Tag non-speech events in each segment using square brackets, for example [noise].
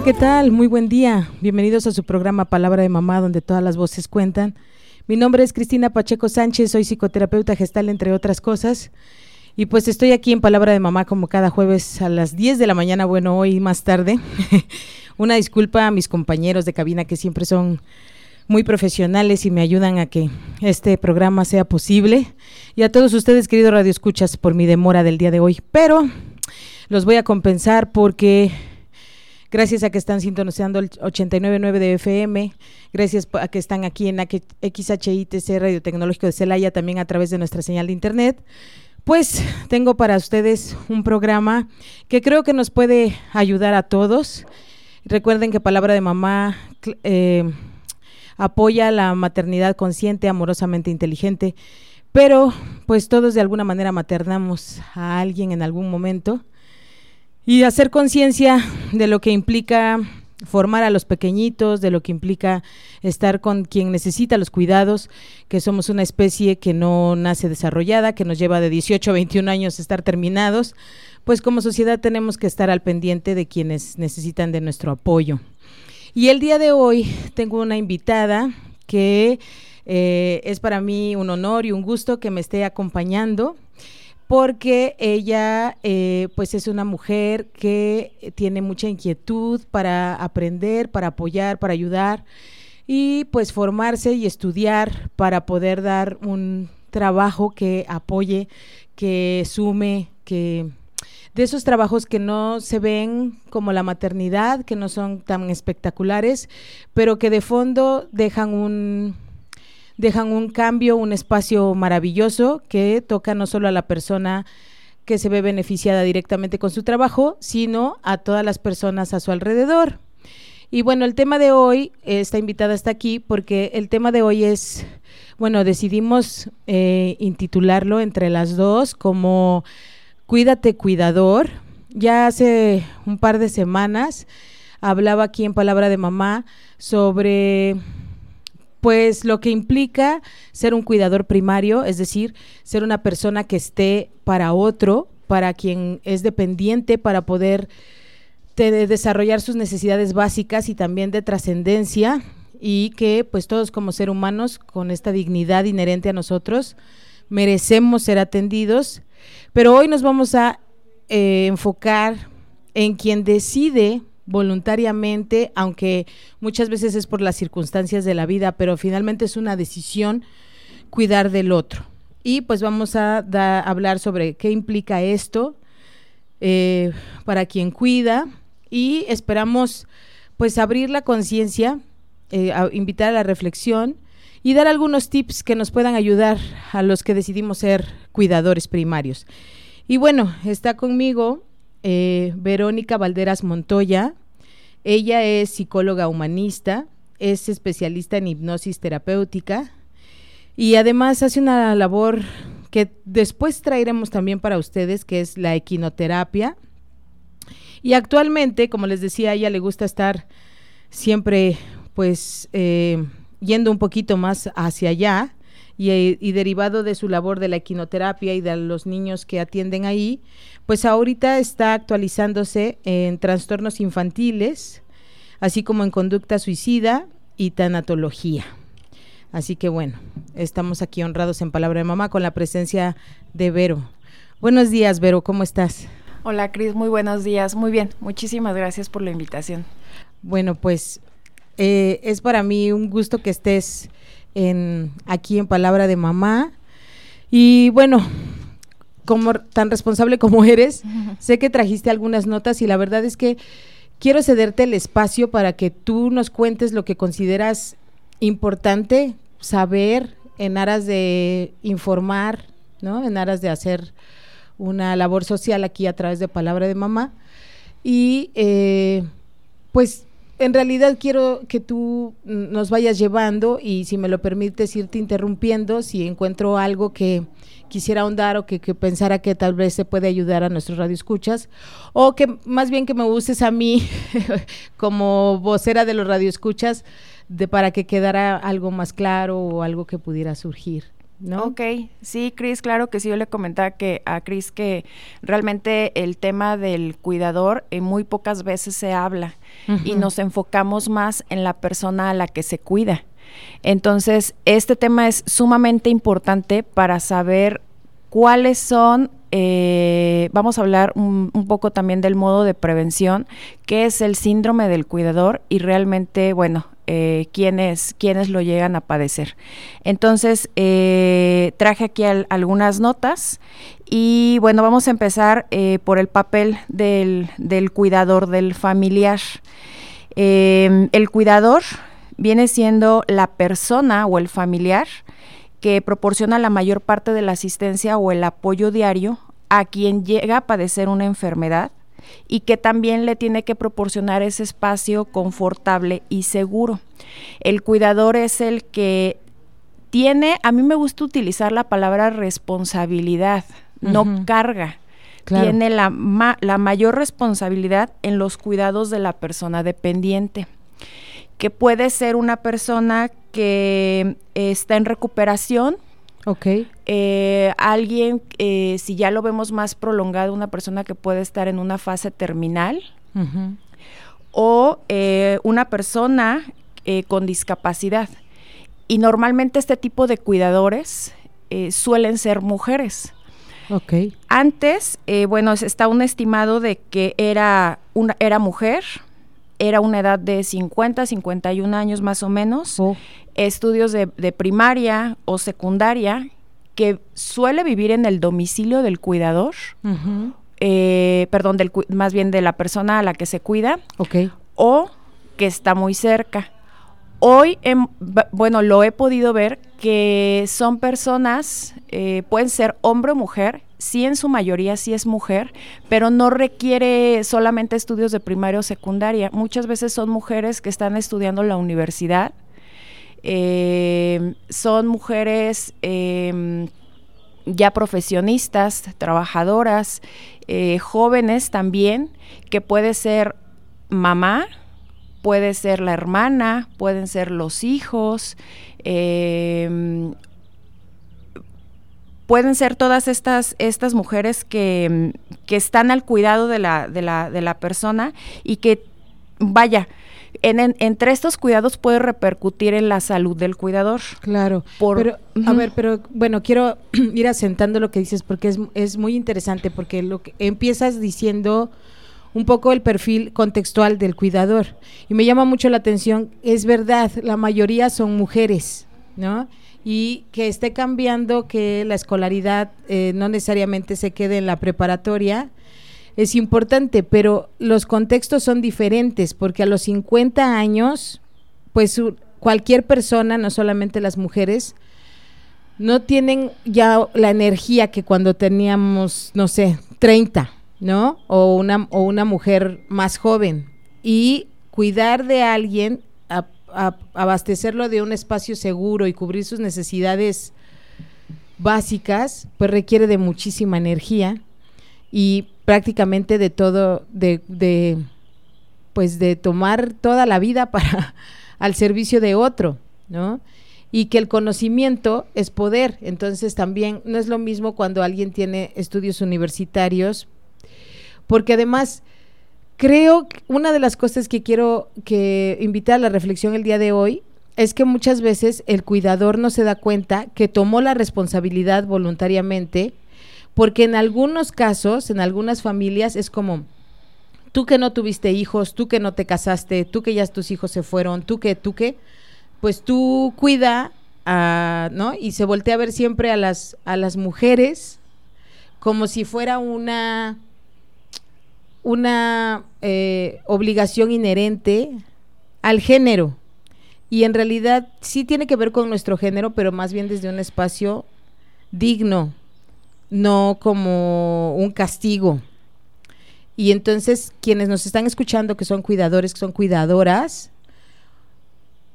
Hola, ¿qué tal? Muy buen día. Bienvenidos a su programa Palabra de Mamá, donde todas las voces cuentan. Mi nombre es Cristina Pacheco Sánchez, soy psicoterapeuta gestal, entre otras cosas. Y pues estoy aquí en Palabra de Mamá como cada jueves a las 10 de la mañana, bueno, hoy más tarde. [laughs] Una disculpa a mis compañeros de cabina que siempre son muy profesionales y me ayudan a que este programa sea posible. Y a todos ustedes, queridos radioescuchas, por mi demora del día de hoy. Pero los voy a compensar porque Gracias a que están sintonizando el 89.9 de FM. Gracias a que están aquí en XHITC Radio Tecnológico de Celaya, también a través de nuestra señal de internet. Pues tengo para ustedes un programa que creo que nos puede ayudar a todos. Recuerden que Palabra de Mamá eh, apoya la maternidad consciente, amorosamente inteligente, pero pues todos de alguna manera maternamos a alguien en algún momento y hacer conciencia de lo que implica formar a los pequeñitos, de lo que implica estar con quien necesita los cuidados, que somos una especie que no nace desarrollada, que nos lleva de 18 a 21 años estar terminados, pues como sociedad tenemos que estar al pendiente de quienes necesitan de nuestro apoyo. Y el día de hoy tengo una invitada que eh, es para mí un honor y un gusto que me esté acompañando porque ella eh, pues es una mujer que tiene mucha inquietud para aprender, para apoyar, para ayudar y pues formarse y estudiar para poder dar un trabajo que apoye, que sume, que de esos trabajos que no se ven como la maternidad, que no son tan espectaculares, pero que de fondo dejan un dejan un cambio, un espacio maravilloso que toca no solo a la persona que se ve beneficiada directamente con su trabajo, sino a todas las personas a su alrededor. Y bueno, el tema de hoy, esta invitada está aquí porque el tema de hoy es, bueno, decidimos eh, intitularlo entre las dos como Cuídate Cuidador. Ya hace un par de semanas hablaba aquí en Palabra de Mamá sobre pues lo que implica ser un cuidador primario, es decir, ser una persona que esté para otro, para quien es dependiente, para poder desarrollar sus necesidades básicas y también de trascendencia y que pues todos como seres humanos con esta dignidad inherente a nosotros merecemos ser atendidos, pero hoy nos vamos a eh, enfocar en quien decide voluntariamente, aunque muchas veces es por las circunstancias de la vida, pero finalmente es una decisión cuidar del otro. Y pues vamos a hablar sobre qué implica esto eh, para quien cuida y esperamos pues abrir la conciencia, eh, invitar a la reflexión y dar algunos tips que nos puedan ayudar a los que decidimos ser cuidadores primarios. Y bueno, está conmigo eh, Verónica Valderas Montoya. Ella es psicóloga humanista, es especialista en hipnosis terapéutica y además hace una labor que después traeremos también para ustedes, que es la equinoterapia. Y actualmente, como les decía, a ella le gusta estar siempre pues eh, yendo un poquito más hacia allá y, derivado de su labor de la equinoterapia y de los niños que atienden ahí, pues ahorita está actualizándose en trastornos infantiles, así como en conducta suicida y tanatología. Así que bueno, estamos aquí honrados en Palabra de Mamá con la presencia de Vero. Buenos días, Vero, ¿cómo estás? Hola, Cris, muy buenos días. Muy bien, muchísimas gracias por la invitación. Bueno, pues eh, es para mí un gusto que estés en, aquí en Palabra de Mamá. Y bueno, como tan responsable como [laughs] eres, sé que trajiste algunas notas y la verdad es que quiero cederte el espacio para que tú nos cuentes lo que consideras importante saber en aras de informar, ¿no? En aras de hacer una labor social aquí a través de Palabra de Mamá. Y eh, pues en realidad quiero que tú nos vayas llevando y si me lo permites irte interrumpiendo si encuentro algo que quisiera ahondar o que, pensara que tal vez se puede ayudar a nuestros radioescuchas o que más bien que me uses a mí [laughs] como vocera de los radioescuchas de para que quedara algo más claro o algo que pudiera surgir. ¿No? Ok, sí, Cris, claro que sí, yo le comentaba que a Cris que realmente el tema del cuidador en muy pocas veces se habla y nos enfocamos más en la persona a la que se cuida. Entonces, este tema es sumamente importante para saber cuáles son, eh, vamos a hablar un, poco también del modo de prevención, qué es el síndrome del cuidador y realmente, bueno, eh, quiénes, lo llegan a padecer. Entonces, eh, traje aquí algunas notas y bueno, vamos a empezar eh, por el papel del, del cuidador, del familiar. el cuidador viene siendo la persona o el familiar que proporciona la mayor parte de la asistencia o el apoyo diario a quien llega a padecer una enfermedad y que también le tiene que proporcionar ese espacio confortable y seguro. El cuidador es el que tiene, a mí me gusta utilizar la palabra responsabilidad, no carga. Tiene la, la mayor responsabilidad en los cuidados de la persona dependiente, que puede ser una persona que está en recuperación, Ok. Eh, alguien, eh, si ya lo vemos más prolongado, una persona que puede estar en una fase terminal. O eh, una persona con discapacidad. Y normalmente este tipo de cuidadores suelen ser mujeres. Ok. Antes, bueno, está un estimado de que era, una, era mujer, era una edad de 50, 51 años más o menos, oh. estudios de, primaria o secundaria, que suele vivir en el domicilio del cuidador, eh, perdón, del, más bien de la persona a la que se cuida, o que está muy cerca. Hoy, bueno, lo he podido ver que son personas, eh, pueden ser hombre o mujer, sí en su mayoría sí es mujer, pero no requiere solamente estudios de primaria o secundaria. Muchas veces son mujeres que están estudiando la universidad, eh, son mujeres em, ya profesionistas, trabajadoras, eh, jóvenes también, que puede ser mamá, puede ser la hermana, pueden ser los hijos, eh, pueden ser todas estas, estas mujeres que, están al cuidado de la, de, la, de la persona y que, vaya, en, entre estos cuidados puede repercutir en la salud del cuidador. Claro. pero, A ver, pero bueno, quiero [clears throat] ir asentando lo que dices porque es, es muy interesante, porque lo que empiezas diciendo un poco el perfil contextual del cuidador. Y me llama mucho la atención, es verdad, la mayoría son mujeres, ¿no? Y que esté cambiando que la escolaridad eh, no necesariamente se quede en la preparatoria es importante, pero los contextos son diferentes porque a los 50 años, pues cualquier persona, no solamente las mujeres, no tienen ya la energía que cuando teníamos, no sé, 30, ¿no? O una, o una mujer más joven. Y cuidar de alguien abastecerlo de un espacio seguro y cubrir sus necesidades básicas, pues requiere de muchísima energía y prácticamente de todo, de, de pues de tomar toda la vida [laughs] para al servicio de otro, ¿no? Y que el conocimiento es poder. Entonces también no es lo mismo cuando alguien tiene estudios universitarios, porque además Creo que una de las cosas que quiero que invitar a la reflexión el día de hoy es que muchas veces el cuidador no se da cuenta que tomó la responsabilidad voluntariamente, porque en algunos casos, en algunas familias, es como, tú que no tuviste hijos, tú que no te casaste, tú que ya tus hijos se fueron, tú que, tú que, pues tú cuida, ¿no? Y se voltea a ver siempre a las, a las mujeres como si fuera una una eh, obligación inherente al género. Y en realidad sí tiene que ver con nuestro género, pero más bien desde un espacio digno, no como un castigo. Y entonces quienes nos están escuchando, que son cuidadores, que son cuidadoras,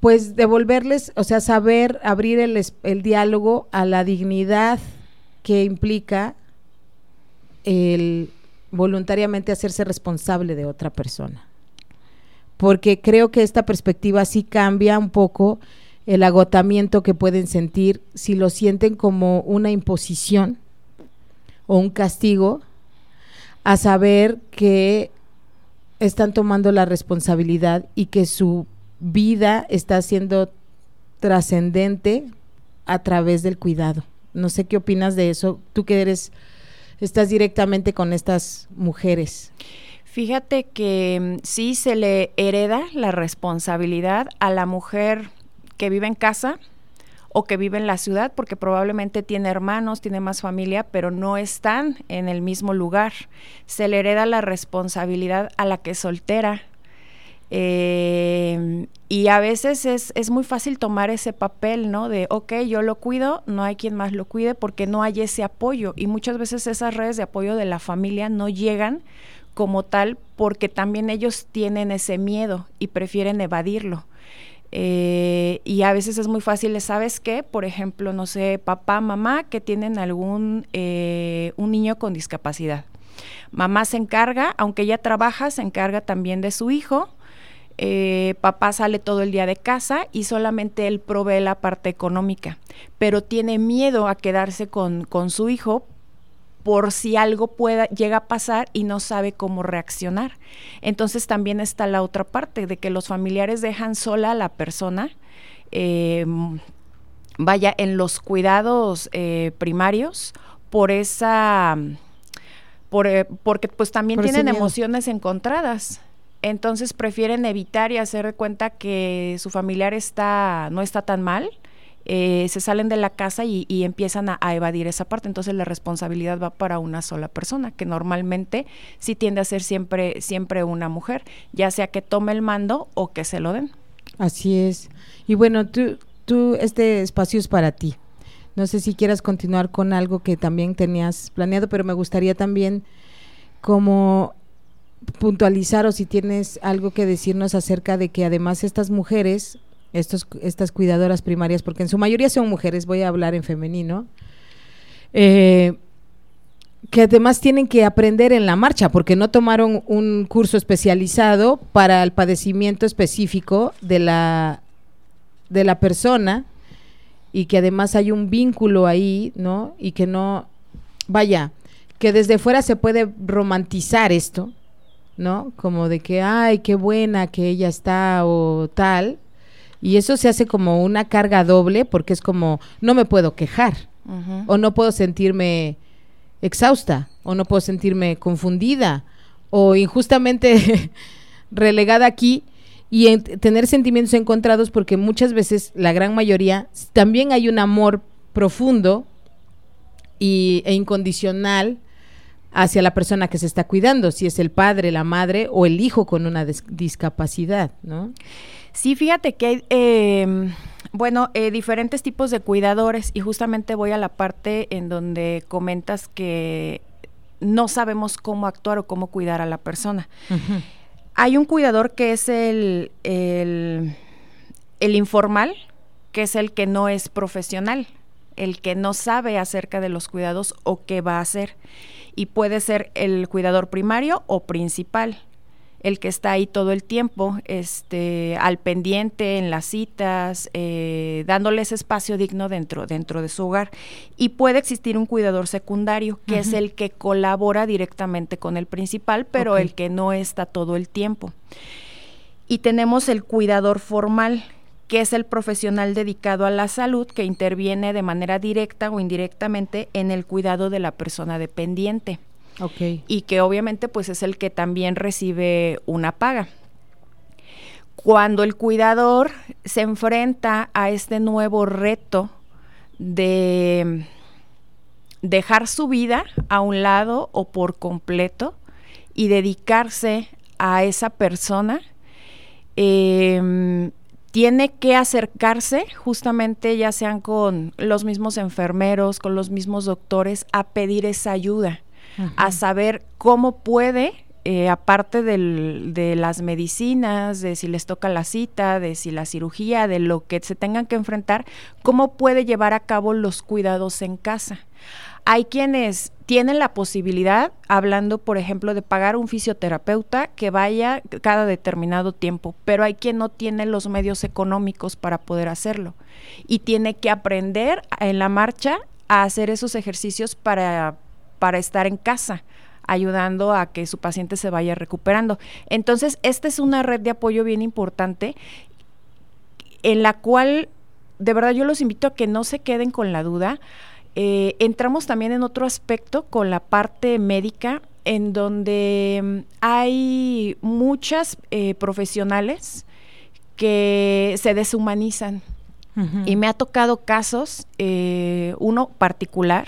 pues devolverles, o sea, saber abrir el, el diálogo a la dignidad que implica el voluntariamente hacerse responsable de otra persona. Porque creo que esta perspectiva sí cambia un poco el agotamiento que pueden sentir si lo sienten como una imposición o un castigo, a saber que están tomando la responsabilidad y que su vida está siendo trascendente a través del cuidado. No sé qué opinas de eso, tú que eres, estás directamente con estas mujeres. Fíjate que mm, sí se le hereda la responsabilidad a la mujer que vive en casa o que vive en la ciudad, porque probablemente tiene hermanos, tiene más familia, pero no están en el mismo lugar. Se le hereda la responsabilidad a la que es soltera, eh, y a veces es, es, muy fácil tomar ese papel, ¿no? De, ok, yo lo cuido, no hay quien más lo cuide porque no hay ese apoyo. Y muchas veces esas redes de apoyo de la familia no llegan como tal porque también ellos tienen ese miedo y prefieren evadirlo. Eh, y a veces es muy fácil, ¿sabes qué? Por ejemplo, no sé, papá, mamá que tienen algún, eh, un niño con discapacidad. Mamá se encarga, aunque ella trabaja, se encarga también de su hijo eh, papá sale todo el día de casa y solamente él provee la parte económica, pero tiene miedo a quedarse con, con su hijo por si algo pueda, llega a pasar y no sabe cómo reaccionar. Entonces también está la otra parte de que los familiares dejan sola a la persona, em, vaya, en los cuidados eh, primarios por esa... Por, eh, porque pues también tienen emociones encontradas entonces prefieren evitar y hacer de cuenta que su familiar está no está tan mal. Eh, se salen de la casa y, empiezan a, evadir esa parte. Entonces la responsabilidad va para una sola persona, que normalmente sí tiende a ser siempre, siempre una mujer, ya sea que tome el mando o que se lo den. Así es. Y bueno, tú, tú, este espacio es para ti. No sé si quieras continuar con algo que también tenías planeado, pero me gustaría también como puntualizar o si tienes algo que decirnos acerca de que además estas mujeres, estos, estas cuidadoras primarias, porque en su mayoría son mujeres, voy a hablar en femenino, eh, que además tienen que aprender en la marcha, porque no tomaron un curso especializado para el padecimiento específico de la, de la persona y que además hay un vínculo ahí, ¿no? Y que no, vaya, que desde fuera se puede romantizar esto, ¿no? Como de que, ay, qué buena que ella está o tal. Y eso se hace como una carga doble porque es como, no me puedo quejar o no puedo sentirme exhausta o no puedo sentirme confundida o injustamente [laughs] relegada aquí y tener sentimientos encontrados porque muchas veces, la gran mayoría, también hay un amor profundo y, e incondicional hacia la persona que se está cuidando, si es el padre, la madre o el hijo con una discapacidad, ¿no? Sí, fíjate que hay, em, bueno, eh, diferentes tipos de cuidadores y justamente voy a la parte en donde comentas que no sabemos cómo actuar o cómo cuidar a la persona. Hay un cuidador que es el, el, el informal, que es el que no es profesional, el que no sabe acerca de los cuidados o qué va a hacer y puede ser el cuidador primario o principal el que está ahí todo el tiempo, este, al pendiente en las citas, eh, dándoles espacio digno dentro, dentro de su hogar. Y puede existir un cuidador secundario, que es el que colabora directamente con el principal, pero el que no está todo el tiempo. Y tenemos el cuidador formal, que es el profesional dedicado a la salud que interviene de manera directa o indirectamente en el cuidado de la persona dependiente. Okay. Y que obviamente pues es el que también recibe una paga. Cuando el cuidador se enfrenta a este nuevo reto de dejar su vida a un lado o por completo y dedicarse a esa persona, eh, tiene que acercarse justamente ya sean con los mismos enfermeros, con los mismos doctores, a pedir esa ayuda, a saber cómo puede, eh, aparte de las medicinas, de si les toca la cita, de si la cirugía, de lo que se tengan que enfrentar, cómo puede llevar a cabo los cuidados en casa. Hay quienes tienen la posibilidad, hablando por ejemplo de pagar un fisioterapeuta que vaya cada determinado tiempo, pero hay quien no tiene los medios económicos para poder hacerlo y tiene que aprender en la marcha a hacer esos ejercicios para, para estar en casa ayudando a que su paciente se vaya recuperando. Entonces, esta es una red de apoyo bien importante en la cual de verdad yo los invito a que no se queden con la duda. Eh, entramos también en otro aspecto con la parte médica, en donde mm, hay muchas eh, profesionales que se deshumanizan. Y me ha tocado casos, eh, uno particular,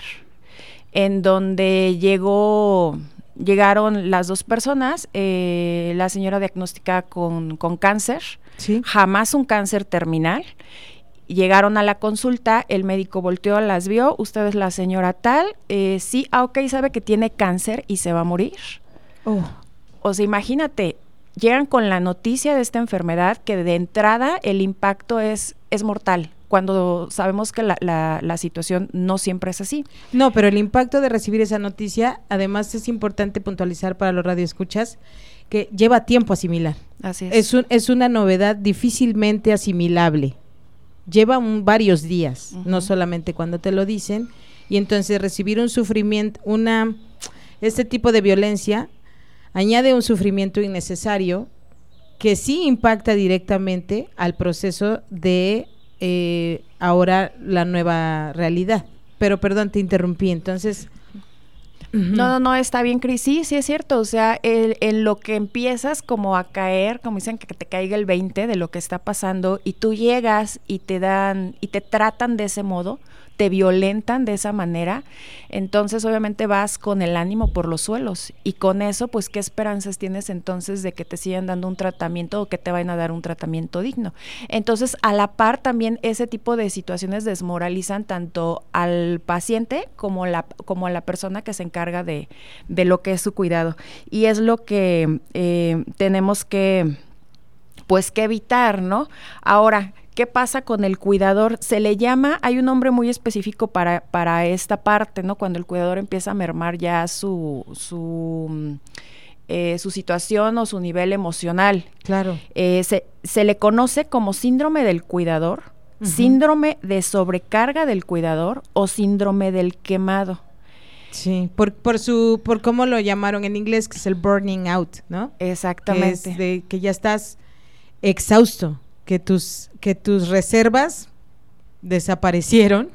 en donde llegó, llegaron las dos personas, la señora diagnosticada con, con cáncer, jamás un cáncer terminal, Llegaron a la consulta, el médico volteó, las vio, usted es la señora tal, eh, sí, ah, ok, sabe que tiene cáncer y se va a morir. Oh. O sea, imagínate, llegan con la noticia de esta enfermedad que de entrada el impacto es, es mortal, cuando sabemos que la, la, la, situación no siempre es así. No, pero el impacto de recibir esa noticia, además es importante puntualizar para los radioescuchas, que lleva tiempo asimilar. Así es. Es, un, es una novedad difícilmente asimilable lleva varios días, no solamente cuando te lo dicen, y entonces recibir un sufrimiento, una, este tipo de violencia añade un sufrimiento innecesario que sí impacta directamente al proceso de eh, ahora la nueva realidad. Pero perdón, te interrumpí, entonces no, no, no, está bien, Cris. Sí, sí es cierto. O sea, en lo que empiezas como a caer, como dicen que te caiga el 20 de lo que está pasando y tú llegas y te dan y te tratan de ese modo, te violentan de esa manera, entonces obviamente vas con el ánimo por los suelos y con eso pues qué esperanzas tienes entonces de que te sigan dando un tratamiento o que te vayan a dar un tratamiento digno. Entonces a la par también ese tipo de situaciones desmoralizan tanto al paciente como, la, como a la persona que se encarga de, de lo que es su cuidado y es lo que eh, tenemos que pues que evitar, ¿no? Ahora, ¿Qué pasa con el cuidador? Se le llama, hay un nombre muy específico para, para esta parte, ¿no? Cuando el cuidador empieza a mermar ya su, su, mm, eh, su situación o su nivel emocional. Claro. Eh, se, se, le conoce como síndrome del cuidador, síndrome de sobrecarga del cuidador o síndrome del quemado. Sí, por, por su, por cómo lo llamaron en inglés, que es el burning out, ¿no? Exactamente. de, que ya estás exhausto que tus, que tus reservas desaparecieron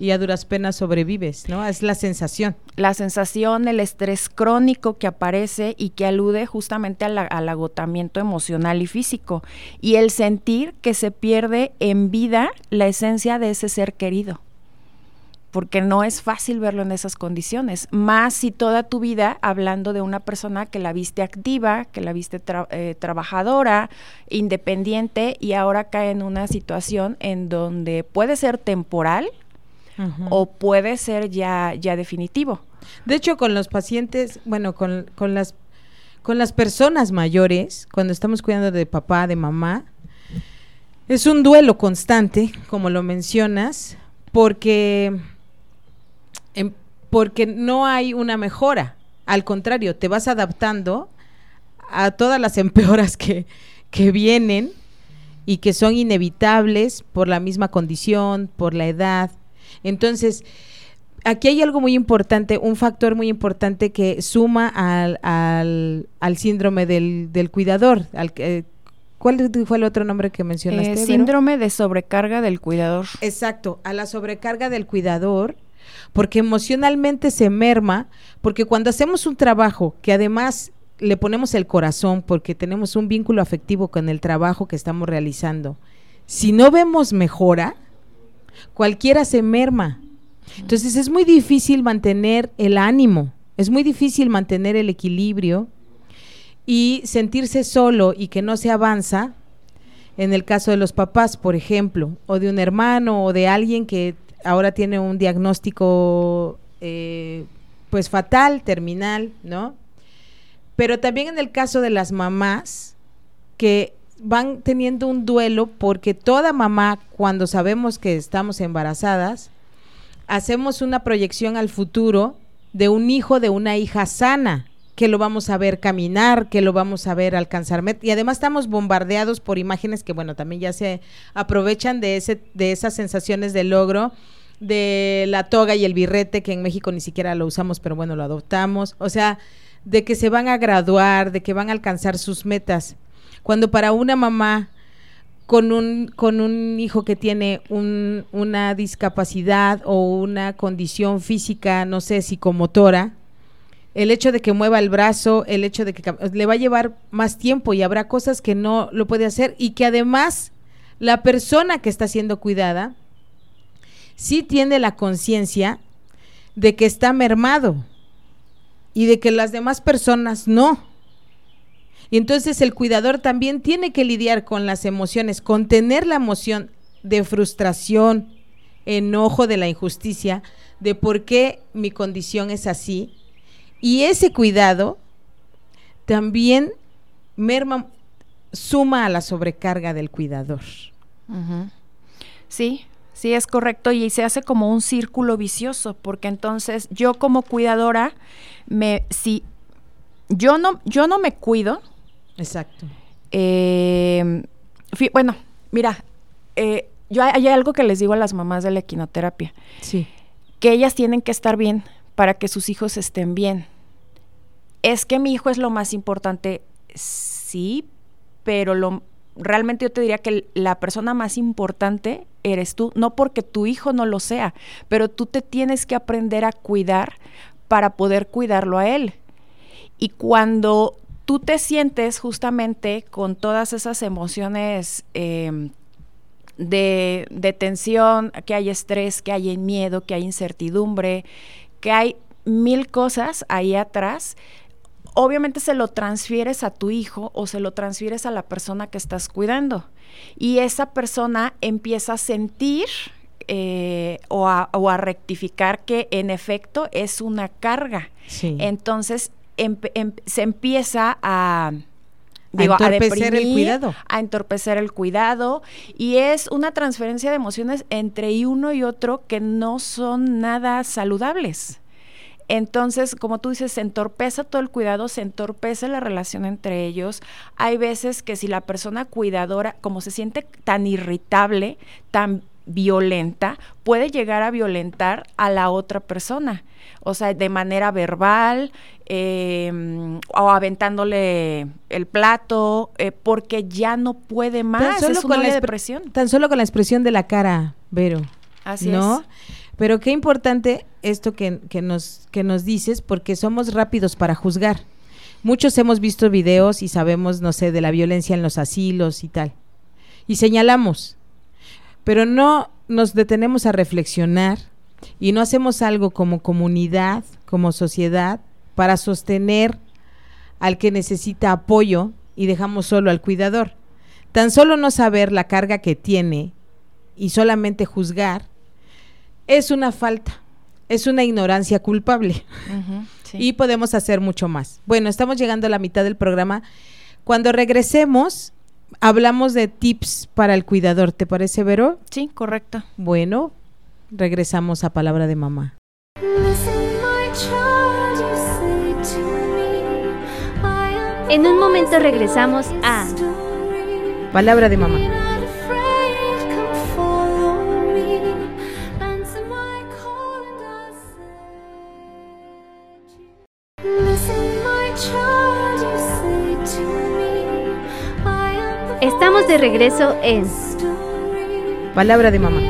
y a duras penas sobrevives, ¿no? Es la sensación. La sensación, el estrés crónico que aparece y que alude justamente al agotamiento emocional y físico y el sentir que se pierde en vida la esencia de ese ser querido porque no es fácil verlo en esas condiciones, más si toda tu vida hablando de una persona que la viste activa, que la viste eh, trabajadora, independiente y ahora cae en una situación en donde puede ser temporal o puede ser ya, ya definitivo. De hecho, con los pacientes, bueno, con, con, las, con las personas mayores, cuando estamos cuidando de papá, de mamá, es un duelo constante, como lo mencionas, porque porque no hay una mejora. Al contrario, te vas adaptando a todas las [laughs] empeoras que, que vienen y que son inevitables por la misma condición, por la edad. Entonces, aquí hay algo muy importante, un factor muy importante que suma al, al, síndrome del, del cuidador. Al, ¿Cuál fue el otro nombre que mencionaste? Eh, síndrome de sobrecarga del cuidador. Exacto, a la sobrecarga del cuidador porque emocionalmente se merma, porque cuando hacemos un trabajo que además le ponemos el corazón porque tenemos un vínculo afectivo con el trabajo que estamos realizando, si no vemos mejora, cualquiera se merma. Entonces es muy difícil mantener el ánimo, es muy difícil mantener el equilibrio y sentirse solo y que no se avanza en el caso de los papás, por ejemplo, o de un hermano o de alguien que ahora tiene un diagnóstico eh, pues fatal, terminal, ¿no? Pero también en el caso de las mamás que van teniendo un duelo porque toda mamá, cuando sabemos que estamos embarazadas, hacemos una proyección al futuro de un hijo, de una hija sana, que lo vamos a ver caminar, que lo vamos a ver alcanzar. Y además estamos bombardeados por imágenes que, bueno, también ya se aprovechan de, ese, de esas sensaciones de logro, de la toga y el birrete, que en México ni siquiera lo usamos, pero bueno, lo adoptamos. O sea, de que se van a graduar, de que van a alcanzar sus metas. Cuando para una mamá con un, con un hijo que tiene un, una discapacidad o una condición física, no sé, psicomotora, el hecho de que mueva el brazo, el hecho de que le va a llevar más tiempo y habrá cosas que no lo puede hacer y que además la persona que está siendo cuidada sí tiene la conciencia de que está mermado y de que las demás personas no. Y entonces el cuidador también tiene que lidiar con las emociones, contener la emoción de frustración, enojo de la injusticia, de por qué mi condición es así. Y ese cuidado también merma, suma a la sobrecarga del cuidador. Sí, sí es correcto y se hace como un círculo vicioso, porque entonces yo como cuidadora, me, si yo no, yo no me cuido, Exacto. Eh, bueno, mira, eh, yo hay, algo que les digo a las mamás de la equinoterapia. Sí. Que ellas tienen que estar bien para que sus hijos estén bien. Es que mi hijo es lo más importante, sí, pero lo realmente yo te diría que la persona más importante eres tú, no porque tu hijo no lo sea, pero tú te tienes que aprender a cuidar para poder cuidarlo a él. Y cuando tú te sientes justamente con todas esas emociones em, de, tensión, que hay estrés, que hay miedo, que hay incertidumbre, que hay mil cosas ahí atrás, obviamente se lo transfieres a tu hijo o se lo transfieres a la persona que estás cuidando. Y esa persona empieza a sentir eh, o, a, rectificar que en efecto es una carga. Entonces se empieza a... entorpecer el cuidado. A entorpecer el cuidado. Y es una transferencia de emociones entre uno y otro que no son nada saludables. Entonces, como tú dices, se entorpece todo el cuidado, se entorpece la relación entre ellos. Hay veces que si la persona cuidadora, como se siente tan irritable, tan violenta, puede llegar a violentar a la otra persona. O sea, de manera verbal, em, o aventándole el plato, eh, porque ya no puede más. Tan solo con la depresión. Tan solo con la expresión de la cara, Vero. Así ¿no? Pero qué importante esto que, que, nos, que nos dices, porque somos rápidos para juzgar. Muchos hemos visto videos y sabemos, no sé, de la violencia en los asilos y tal. Y señalamos, pero no nos detenemos a reflexionar y no hacemos algo como comunidad, como sociedad, para sostener al que necesita apoyo y dejamos solo al cuidador. Tan solo no saber la carga que tiene y solamente juzgar es una falta, es una ignorancia culpable. [laughs] Y podemos hacer mucho más. Bueno, estamos llegando a la mitad del programa. Cuando regresemos, hablamos de tips para el cuidador, ¿te parece, Vero? Sí, correcto. Bueno, regresamos a Palabra de Mamá. En un momento regresamos a Palabra de Mamá. De regreso en Palabra de Mamá.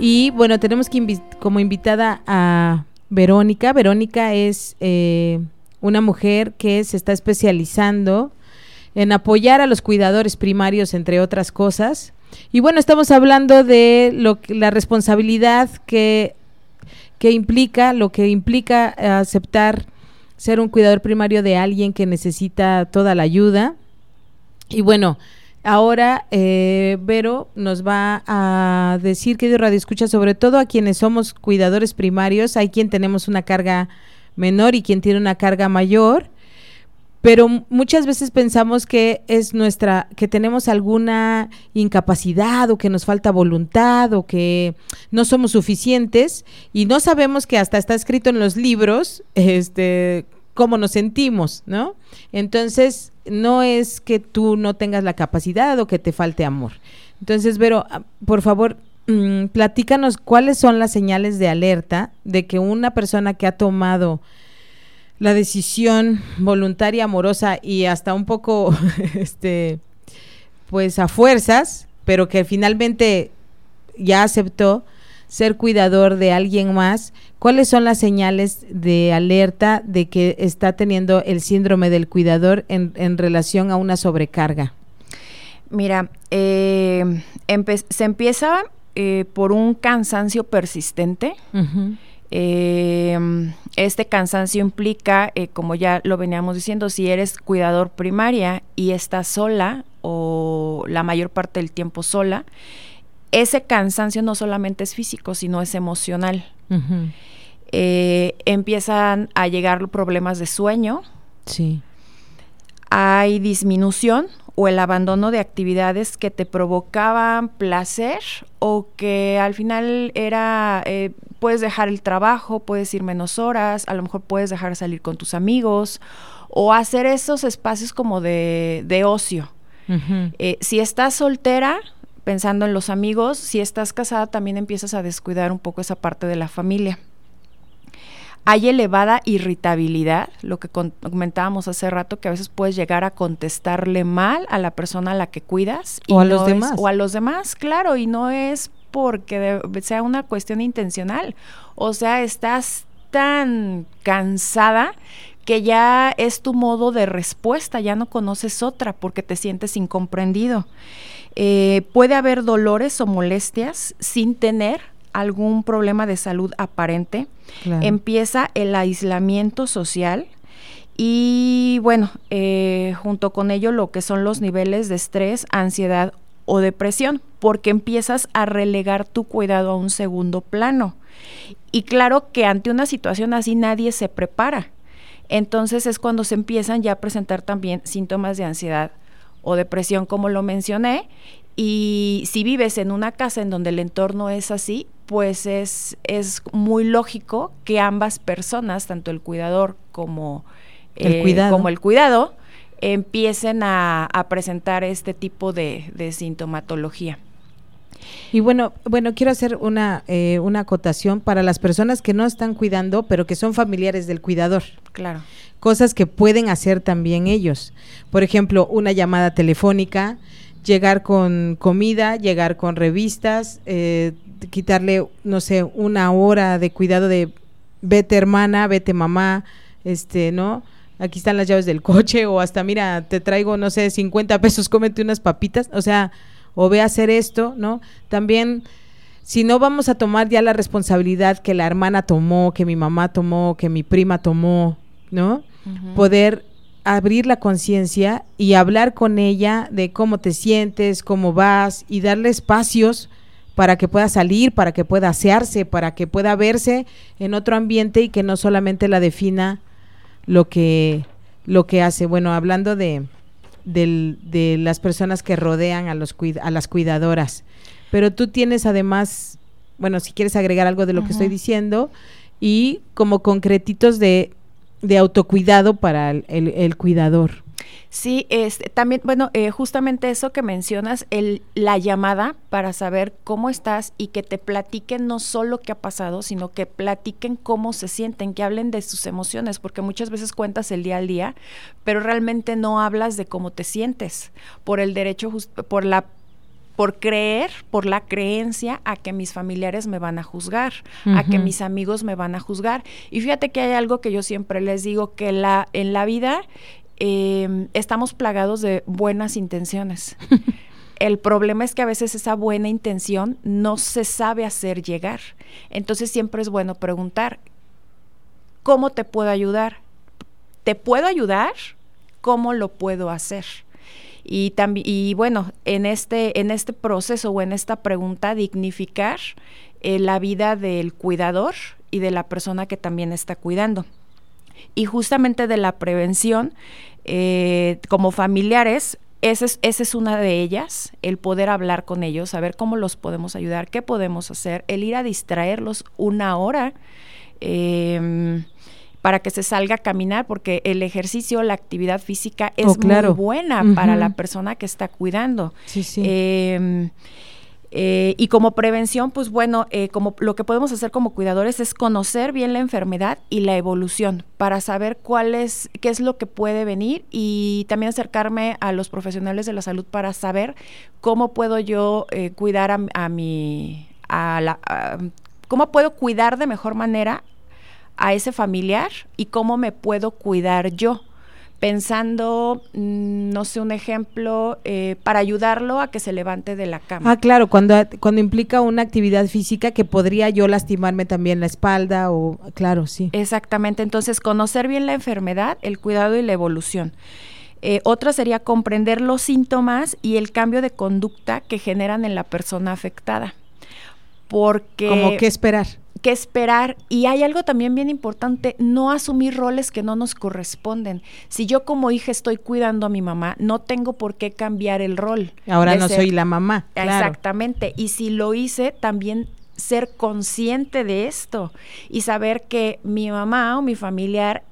Y bueno, tenemos que como invitada a Verónica. Verónica es eh, una mujer que se está especializando en apoyar a los cuidadores primarios, entre otras cosas. Y bueno, estamos hablando de lo la responsabilidad que, que implica, lo que implica aceptar ser un cuidador primario de alguien que necesita toda la ayuda. Y bueno, ahora eh, Vero nos va a decir que de radio escucha sobre todo a quienes somos cuidadores primarios, hay quien tenemos una carga menor y quien tiene una carga mayor pero muchas veces pensamos que es nuestra, que tenemos alguna incapacidad o que nos falta voluntad o que no somos suficientes y no sabemos que hasta está escrito en los libros, [laughs] este, cómo nos sentimos, ¿no? Entonces, no es que tú no tengas la capacidad o que te falte amor. Entonces, Vero, ah, por favor, mm, platícanos cuáles son las señales de alerta de que una persona que ha tomado la decisión voluntaria, amorosa y hasta un poco, [laughs] este, pues a fuerzas, pero que finalmente ya aceptó ser cuidador de alguien más, ¿cuáles son las señales de alerta de que está teniendo el síndrome del cuidador en, en relación a una sobrecarga? Mira, eh, se empieza eh, por un cansancio persistente. Eh, este cansancio implica, eh, como ya lo veníamos diciendo, si eres cuidador primaria y estás sola o la mayor parte del tiempo sola, ese cansancio no solamente es físico, sino es emocional. Eh, empiezan a llegar problemas de sueño. Sí. Hay disminución o el abandono de actividades que te provocaban placer o que al final era, eh, puedes dejar el trabajo, puedes ir menos horas, a lo mejor puedes dejar salir con tus amigos o hacer esos espacios como de, de ocio. Eh, si estás soltera, pensando en los amigos, si estás casada también empiezas a descuidar un poco esa parte de la familia hay elevada irritabilidad, lo que comentábamos hace rato, que a veces puedes llegar a contestarle mal a la persona a la que cuidas. o a los demás. O a los demás, claro, y no es porque sea una cuestión intencional. O sea, estás tan cansada que ya es tu modo de respuesta, ya no conoces otra porque te sientes incomprendido. Eh, puede haber dolores o molestias sin tener algún problema de salud aparente, empieza el aislamiento social y bueno, eh, junto con ello lo que son los niveles de estrés, ansiedad o depresión, porque empiezas a relegar tu cuidado a un segundo plano. Y claro que ante una situación así nadie se prepara. Entonces es cuando se empiezan ya a presentar también síntomas de ansiedad o depresión, como lo mencioné. Y si vives en una casa en donde el entorno es así, pues es, es muy lógico que ambas personas, tanto el cuidador como el, eh, cuidado. Como el cuidado empiecen a, presentar este tipo de, sintomatología. Y bueno, bueno, quiero hacer una, eh, una acotación para las personas que no están cuidando, pero que son familiares del cuidador. Claro. Cosas que pueden hacer también ellos. Por ejemplo, una llamada telefónica, llegar con comida, llegar con revistas, eh, quitarle, no sé, una hora de cuidado de vete hermana, vete mamá, este, ¿no? Aquí están las llaves del coche o hasta, mira, te traigo, no sé, 50 pesos, cómete unas papitas, o sea, o ve a hacer esto, ¿no? También, si no vamos a tomar ya la responsabilidad que la hermana tomó, que mi mamá tomó, que mi prima tomó, ¿no? Poder abrir la conciencia y hablar con ella de cómo te sientes, cómo vas y darle espacios para que pueda salir, para que pueda asearse, para que pueda verse en otro ambiente y que no solamente la defina lo que, lo que hace. Bueno, hablando de, de las personas que rodean a, los, a las cuidadoras, pero tú tienes además, bueno, si quieres agregar algo de lo que estoy diciendo, y como concretitos de, de autocuidado para el cuidador. Sí, este, también, bueno, eh, justamente eso que mencionas, el, la llamada para saber cómo estás y que te platiquen no solo qué ha pasado, sino que platiquen cómo se sienten, que hablen de sus emociones, porque muchas veces cuentas el día al día, pero realmente no hablas de cómo te sientes, por el derecho, por la por creer, por la creencia a que mis familiares me van a juzgar, a que mis amigos me van a juzgar. Y fíjate que hay algo que yo siempre les digo, que la, en la vida Em, estamos plagados de buenas intenciones. [laughs] El problema es que a veces esa buena intención no se sabe hacer llegar. Entonces siempre es bueno preguntar, ¿cómo te puedo ayudar? ¿te puedo ayudar? ¿Cómo lo puedo hacer? Y, y bueno, en este, en este proceso o en esta pregunta, dignificar eh, la vida del cuidador y de la persona que también está cuidando. Y justamente de la prevención, eh, como familiares, esa es, es, una de ellas, el poder hablar con ellos, saber cómo los podemos ayudar, qué podemos hacer, el ir a distraerlos una hora. Eh, para que se salga a caminar, porque el ejercicio, la actividad física es oh, muy buena para la persona que está cuidando. Sí, sí. Em, eh, y como prevención, pues bueno, eh, como lo que podemos hacer como cuidadores es conocer bien la enfermedad y la evolución para saber cuál es, qué es lo que puede venir y también acercarme a los profesionales de la salud para saber cómo puedo yo eh, cuidar a, mi, a la, cómo puedo cuidar de mejor manera a ese familiar y cómo me puedo cuidar yo pensando, mm, no sé, un ejemplo, eh, para ayudarlo a que se levante de la cama. Ah, claro, cuando, cuando implica una actividad física que podría yo lastimarme también la espalda o, claro, sí. Exactamente, entonces conocer bien la enfermedad, el cuidado y la evolución. Eh, otra sería comprender los síntomas y el cambio de conducta que generan en la persona afectada. Porque... ¿Cómo qué esperar? Qué esperar. Y hay algo también bien importante, no asumir roles que no nos corresponden. Si yo como hija estoy cuidando a mi mamá, no tengo por qué cambiar el rol. Ahora no soy la mamá. Exactamente. Y si lo hice, también ser consciente de esto y saber que mi mamá o mi familiar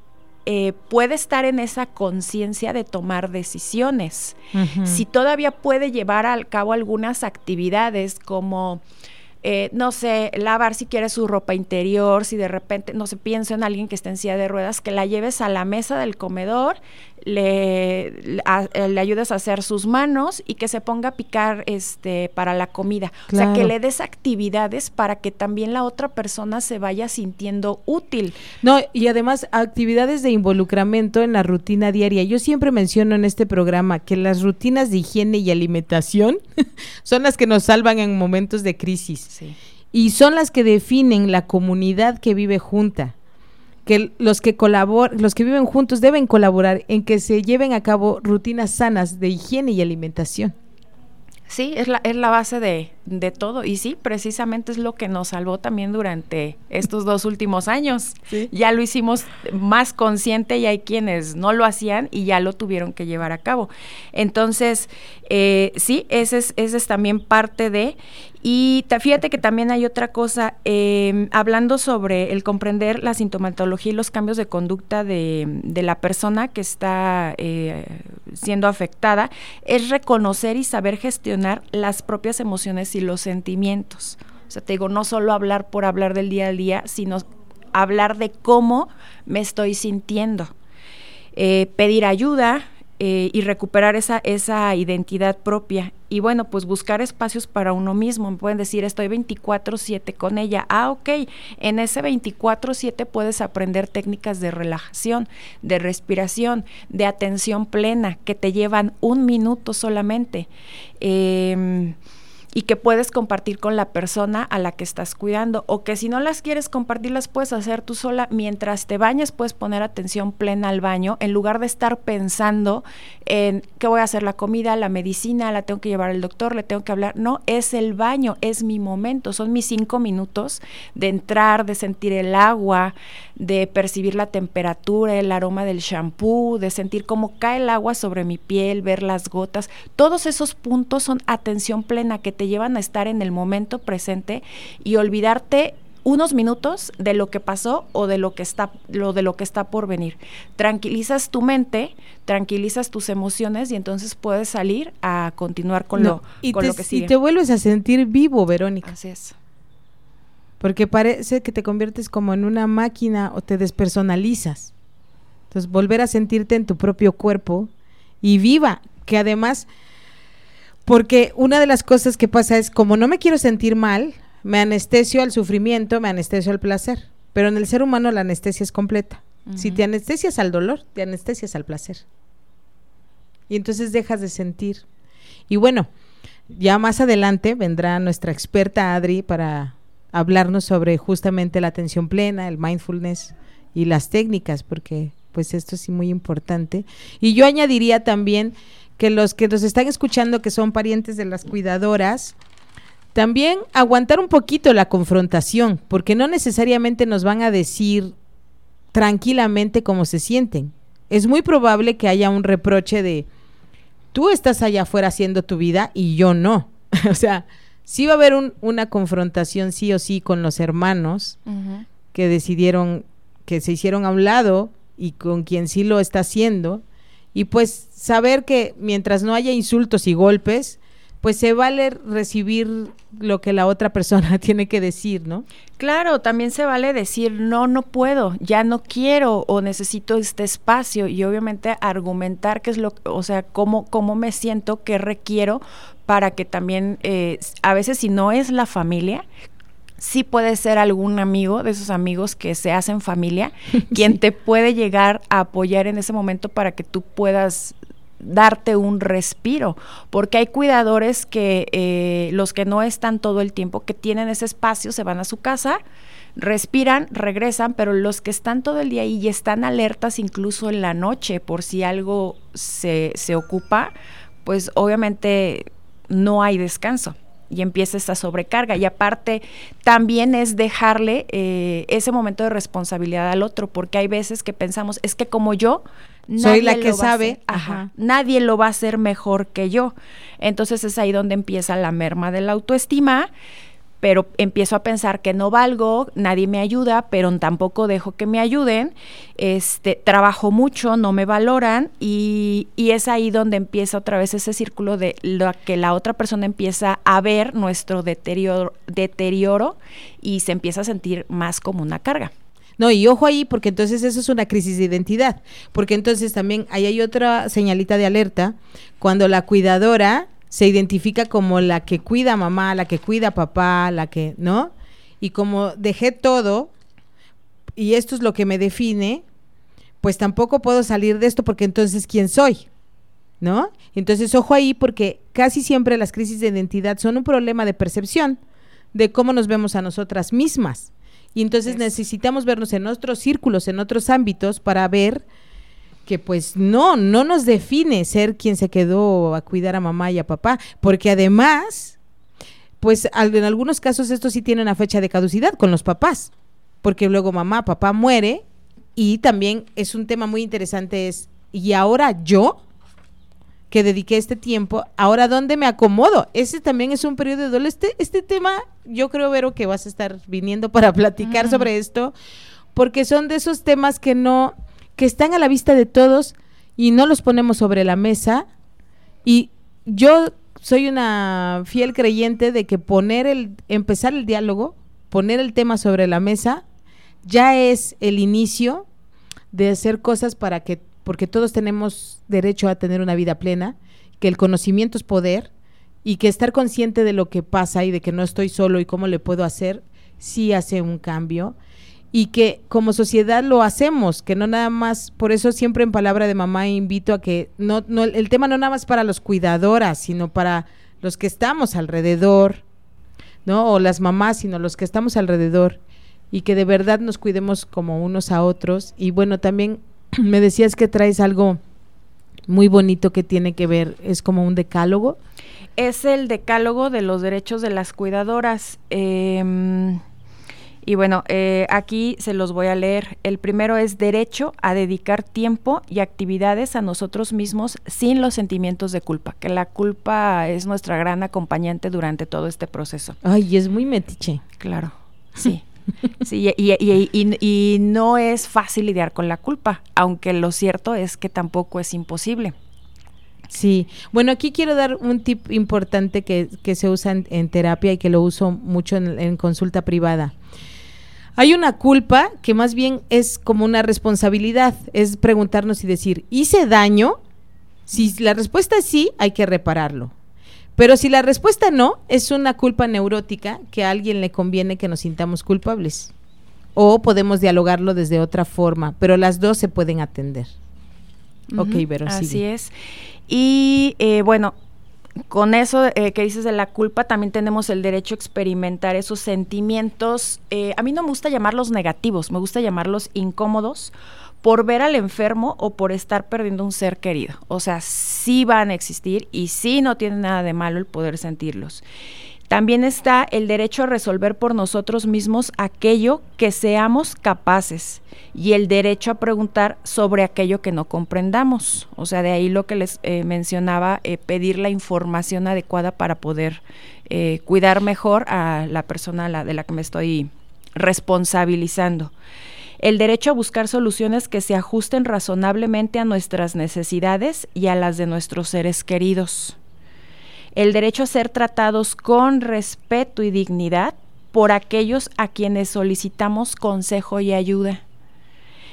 eh, puede estar en esa conciencia de tomar decisiones. Si todavía puede llevar al cabo algunas actividades como eh, no sé, lavar si quieres su ropa interior, si de repente, no sé, pienso en alguien que está en silla de ruedas, que la lleves a la mesa del comedor le, le, ayudes a hacer sus manos y que se ponga a picar este para la comida. O sea, que le des actividades para que también la otra persona se vaya sintiendo útil. No, y además actividades de involucramiento en la rutina diaria. Yo siempre menciono en este programa que las rutinas de higiene y alimentación [laughs] son las que nos salvan en momentos de crisis. Y son las que definen la comunidad que vive junta que los que colaboran, los que viven juntos deben colaborar en que se lleven a cabo rutinas sanas de higiene y alimentación. Sí, es la, es la base de, de todo. Y sí, precisamente es lo que nos salvó también durante estos dos últimos años. Ya lo hicimos más consciente y hay quienes no lo hacían y ya lo tuvieron que llevar a cabo. Entonces, eh, sí, ese es, ese es también parte de... Y fíjate que también hay otra cosa, em, hablando sobre el comprender la sintomatología y los cambios de conducta de, de la persona que está eh, siendo afectada, es reconocer y saber gestionar las propias emociones y los sentimientos. O sea, te digo, no solo hablar por hablar del día a día, sino hablar de cómo me estoy sintiendo. Eh, pedir ayuda, eh, y recuperar esa, esa identidad propia. Y bueno, pues buscar espacios para uno mismo. Me pueden decir, estoy 24/7 con ella. Ah, ok. En ese 24/7 puedes aprender técnicas de relajación, de respiración, de atención plena, que te llevan un minuto solamente. Eh, y que puedes compartir con la persona a la que estás cuidando. O que si no las quieres compartir las puedes hacer tú sola. Mientras te bañes puedes poner atención plena al baño. En lugar de estar pensando en qué voy a hacer la comida, la medicina, la tengo que llevar al doctor, le tengo que hablar, no, es el baño, es mi momento, son mis cinco minutos de entrar, de sentir el agua, de percibir la temperatura, el aroma del shampoo, de sentir cómo cae el agua sobre mi piel, ver las gotas, todos esos puntos son atención plena que te llevan a estar en el momento presente y olvidarte unos minutos de lo que pasó o de lo que está lo de lo que está por venir. Tranquilizas tu mente, tranquilizas tus emociones y entonces puedes salir a continuar con lo y con lo que sigue. Y te vuelves a sentir vivo, Verónica. Así es. Porque parece que te conviertes como en una máquina o te despersonalizas. Entonces, volver a sentirte en tu propio cuerpo y viva, que además porque una de las cosas que pasa es, como no me quiero sentir mal, me anestesio al sufrimiento, me anestesio al placer. Pero en el ser humano la anestesia es completa. Si te anestesias al dolor, te anestesias al placer. Y entonces dejas de sentir. Y bueno, ya más adelante vendrá nuestra experta Adri para hablarnos sobre justamente la atención plena, el mindfulness y las técnicas, porque pues esto es muy importante. Y yo añadiría también que los que nos están escuchando, que son parientes de las cuidadoras, también aguantar un poquito la confrontación, porque no necesariamente nos van a decir tranquilamente cómo se sienten. Es muy probable que haya un reproche de, tú estás allá afuera haciendo tu vida y yo no. [laughs] o sea, sí va a haber una confrontación sí o sí con los hermanos que decidieron, que se hicieron a un lado y con quien sí lo está haciendo. Y pues saber que mientras no haya insultos y golpes, pues se vale recibir lo que la otra persona [laughs] tiene que decir, ¿no? Claro, también se vale decir, no, no puedo, ya no quiero o necesito este espacio y obviamente argumentar qué es lo, o sea, cómo, cómo me siento, qué requiero para que también, eh, a veces si no es la familia, sí puede ser algún amigo de esos amigos que se hacen familia, [laughs] quien te puede llegar a apoyar en ese momento para que tú puedas darte un respiro, porque hay cuidadores que eh, los que no están todo el tiempo, que tienen ese espacio, se van a su casa, respiran, regresan, pero los que están todo el día y están alertas incluso en la noche por si algo se, se ocupa, pues obviamente no hay descanso y empieza esta sobrecarga. Y aparte, también es dejarle eh, ese momento de responsabilidad al otro, porque hay veces que pensamos, es que como yo soy la que sabe, ajá, nadie lo va a hacer mejor que yo. Entonces es ahí donde empieza la merma de la autoestima pero empiezo a pensar que no valgo, nadie me ayuda, pero tampoco dejo que me ayuden, este, trabajo mucho, no me valoran y, y es ahí donde empieza otra vez ese círculo de lo que la otra persona empieza a ver nuestro deterioro, deterioro y se empieza a sentir más como una carga. No, y ojo ahí, porque entonces eso es una crisis de identidad, porque entonces también ahí hay otra señalita de alerta, cuando la cuidadora se identifica como la que cuida a mamá, la que cuida papá, la que, ¿no? Y como dejé todo, y esto es lo que me define, pues tampoco puedo salir de esto porque entonces, ¿quién soy? ¿No? Entonces, ojo ahí porque casi siempre las crisis de identidad son un problema de percepción de cómo nos vemos a nosotras mismas. Y entonces necesitamos vernos en otros círculos, en otros ámbitos, para ver que pues no, no nos define ser quien se quedó a cuidar a mamá y a papá, porque además, pues en algunos casos esto sí tiene una fecha de caducidad con los papás, porque luego mamá, papá muere y también es un tema muy interesante es, ¿y ahora yo? Que dediqué este tiempo, ahora dónde me acomodo. Ese también es un periodo de dolor. Este, este tema, yo creo, Vero, que vas a estar viniendo para platicar sobre esto, porque son de esos temas que no, que están a la vista de todos y no los ponemos sobre la mesa. Y yo soy una fiel creyente de que poner el, empezar el diálogo, poner el tema sobre la mesa, ya es el inicio de hacer cosas para que porque todos tenemos derecho a tener una vida plena, que el conocimiento es poder y que estar consciente de lo que pasa y de que no estoy solo y cómo le puedo hacer, sí hace un cambio y que como sociedad lo hacemos, que no nada más, por eso siempre en palabra de mamá invito a que no, no el tema no nada más para los cuidadoras, sino para los que estamos alrededor, ¿no? O las mamás, sino los que estamos alrededor y que de verdad nos cuidemos como unos a otros y bueno, también [clears throat] me decías que traes algo muy bonito que tiene que ver, es como un decálogo. Es el decálogo de los derechos de las cuidadoras. Em, y bueno, eh, aquí se los voy a leer. El primero es derecho a dedicar tiempo y actividades a nosotros mismos sin los sentimientos de culpa, que la culpa es nuestra gran acompañante durante todo este proceso. Ay, es muy metiche. Claro, sí. Sí, y, no es fácil lidiar con la culpa, aunque lo cierto es que tampoco es imposible. Sí, bueno, aquí quiero dar un tip importante que, se usa en, terapia y que lo uso mucho en, consulta privada. Hay una culpa que más bien es como una responsabilidad, es preguntarnos y decir, ¿hice daño? Si la respuesta es sí, hay que repararlo. Pero si la respuesta no, es una culpa neurótica que a alguien le conviene que nos sintamos culpables. O podemos dialogarlo desde otra forma, pero las dos se pueden atender. Ok, pero Así es. Y eh, bueno, con eso eh, que dices de la culpa, también tenemos el derecho a experimentar esos sentimientos. Eh, a mí no me gusta llamarlos negativos, me gusta llamarlos incómodos, por ver al enfermo o por estar perdiendo un ser querido. O sea, sí van a existir y sí no tiene nada de malo el poder sentirlos. También está el derecho a resolver por nosotros mismos aquello que seamos capaces y el derecho a preguntar sobre aquello que no comprendamos. O sea, de ahí lo que les eh, mencionaba, eh, pedir la información adecuada para poder eh, cuidar mejor a la persona de la que me estoy responsabilizando. El derecho a buscar soluciones que se ajusten razonablemente a nuestras necesidades y a las de nuestros seres queridos el derecho a ser tratados con respeto y dignidad por aquellos a quienes solicitamos consejo y ayuda,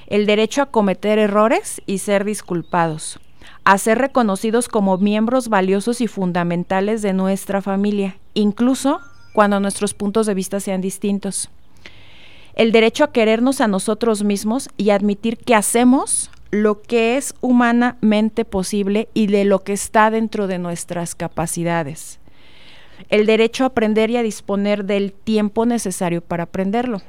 el derecho a cometer errores y ser disculpados, a ser reconocidos como miembros valiosos y fundamentales de nuestra familia, incluso cuando nuestros puntos de vista sean distintos. El derecho a querernos a nosotros mismos y admitir que hacemos lo que es humanamente posible y de lo que está dentro de nuestras capacidades. El derecho a aprender y a disponer del tiempo necesario para aprenderlo.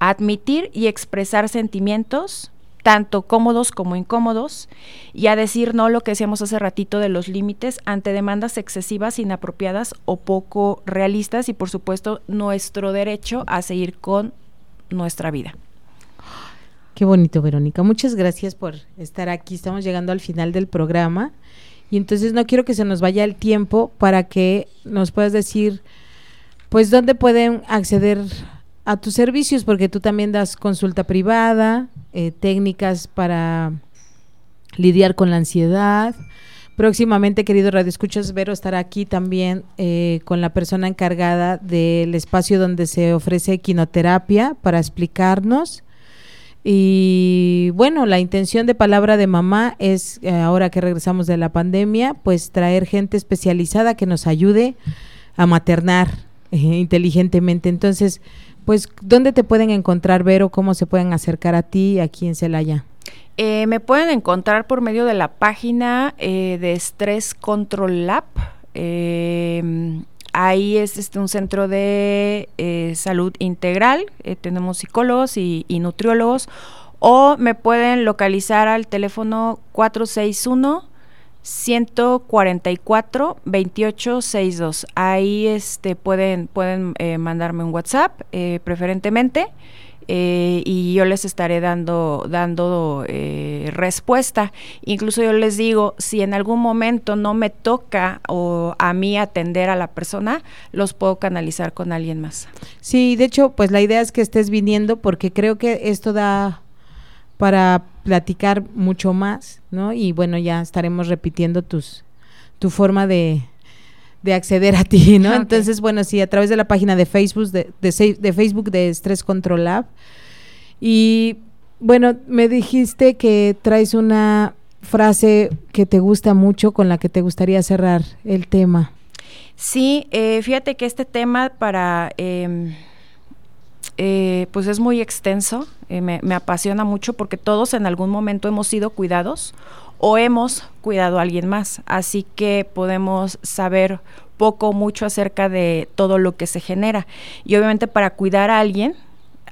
admitir y expresar sentimientos, tanto cómodos como incómodos, y a decir no lo que decíamos hace ratito de los límites ante demandas excesivas, inapropiadas o poco realistas, y por supuesto nuestro derecho a seguir con nuestra vida. Qué bonito, Verónica. Muchas gracias por estar aquí. Estamos llegando al final del programa y entonces no quiero que se nos vaya el tiempo para que nos puedas decir, pues, dónde pueden acceder a tus servicios, porque tú también das consulta privada, eh, técnicas para lidiar con la ansiedad. Próximamente, querido Radio Escuchas, Vero estará aquí también eh, con la persona encargada del espacio donde se ofrece quinoterapia para explicarnos y bueno, la intención de Palabra de Mamá es, eh, ahora que regresamos de la pandemia, pues traer gente especializada que nos ayude a maternar eh, inteligentemente. Entonces, pues, ¿dónde te pueden encontrar, Vero? ¿Cómo se pueden acercar a ti aquí en Celaya? Eh, me pueden encontrar por medio de la página de Stress Control Lab. Ahí es este, un centro de eh, salud integral, eh, tenemos psicólogos y, nutriólogos, o me pueden localizar al teléfono 461 144 2862. Ahí este pueden pueden eh, mandarme un WhatsApp preferentemente eh, y yo les estaré dando, dando eh, respuesta. Incluso yo les digo, si en algún momento no me toca o a mí atender a la persona, los puedo canalizar con alguien más. Sí, de hecho, pues la idea es que estés viniendo porque creo que esto da para platicar mucho más, ¿no? Y bueno, ya estaremos repitiendo tus tu forma de, de acceder a ti, ¿no? Entonces, bueno, sí, a través de la página de Facebook de, de, Facebook de Stress Control Lab. Y bueno, me dijiste que traes una frase que te gusta mucho con la que te gustaría cerrar el tema. Sí, eh, fíjate que este tema para em, eh, pues es muy extenso, eh, me, me, apasiona mucho porque todos en algún momento hemos sido cuidados o hemos cuidado a alguien más, así que podemos saber poco o mucho acerca de todo lo que se genera. Y obviamente para cuidar a alguien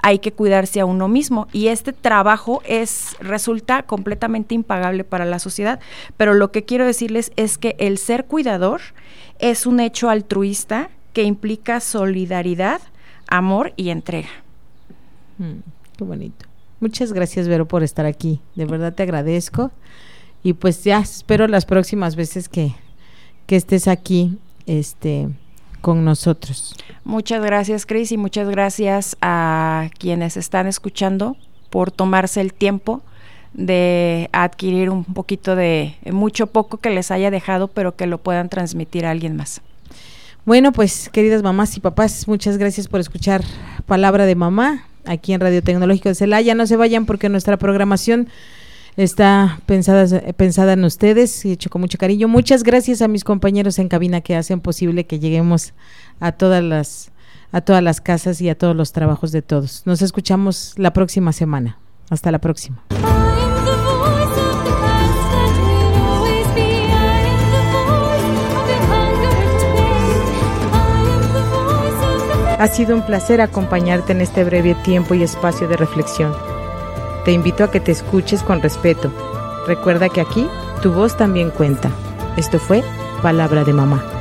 hay que cuidarse a uno mismo y este trabajo es resulta completamente impagable para la sociedad, pero lo que quiero decirles es que el ser cuidador es un hecho altruista que implica solidaridad, amor y entrega. Mm, qué bonito. Muchas gracias, Vero, por estar aquí. De verdad te agradezco. Y pues ya espero las próximas veces que, que estés aquí este, con nosotros. Muchas gracias, Cris, y muchas gracias a quienes están escuchando por tomarse el tiempo de adquirir un poquito de mucho poco que les haya dejado, pero que lo puedan transmitir a alguien más. Bueno, pues queridas mamás y papás, muchas gracias por escuchar Palabra de Mamá aquí en Radio Tecnológico de Celaya. No se vayan porque nuestra programación está pensada, pensada en ustedes y hecho con mucho cariño. Muchas gracias a mis compañeros en cabina que hacen posible que lleguemos a todas las a todas las casas y a todos los trabajos de todos. Nos escuchamos la próxima semana. Hasta la próxima. Ha sido un placer acompañarte en este breve tiempo y espacio de reflexión. Te invito a que te escuches con respeto. Recuerda que aquí tu voz también cuenta. Esto fue Palabra de Mamá.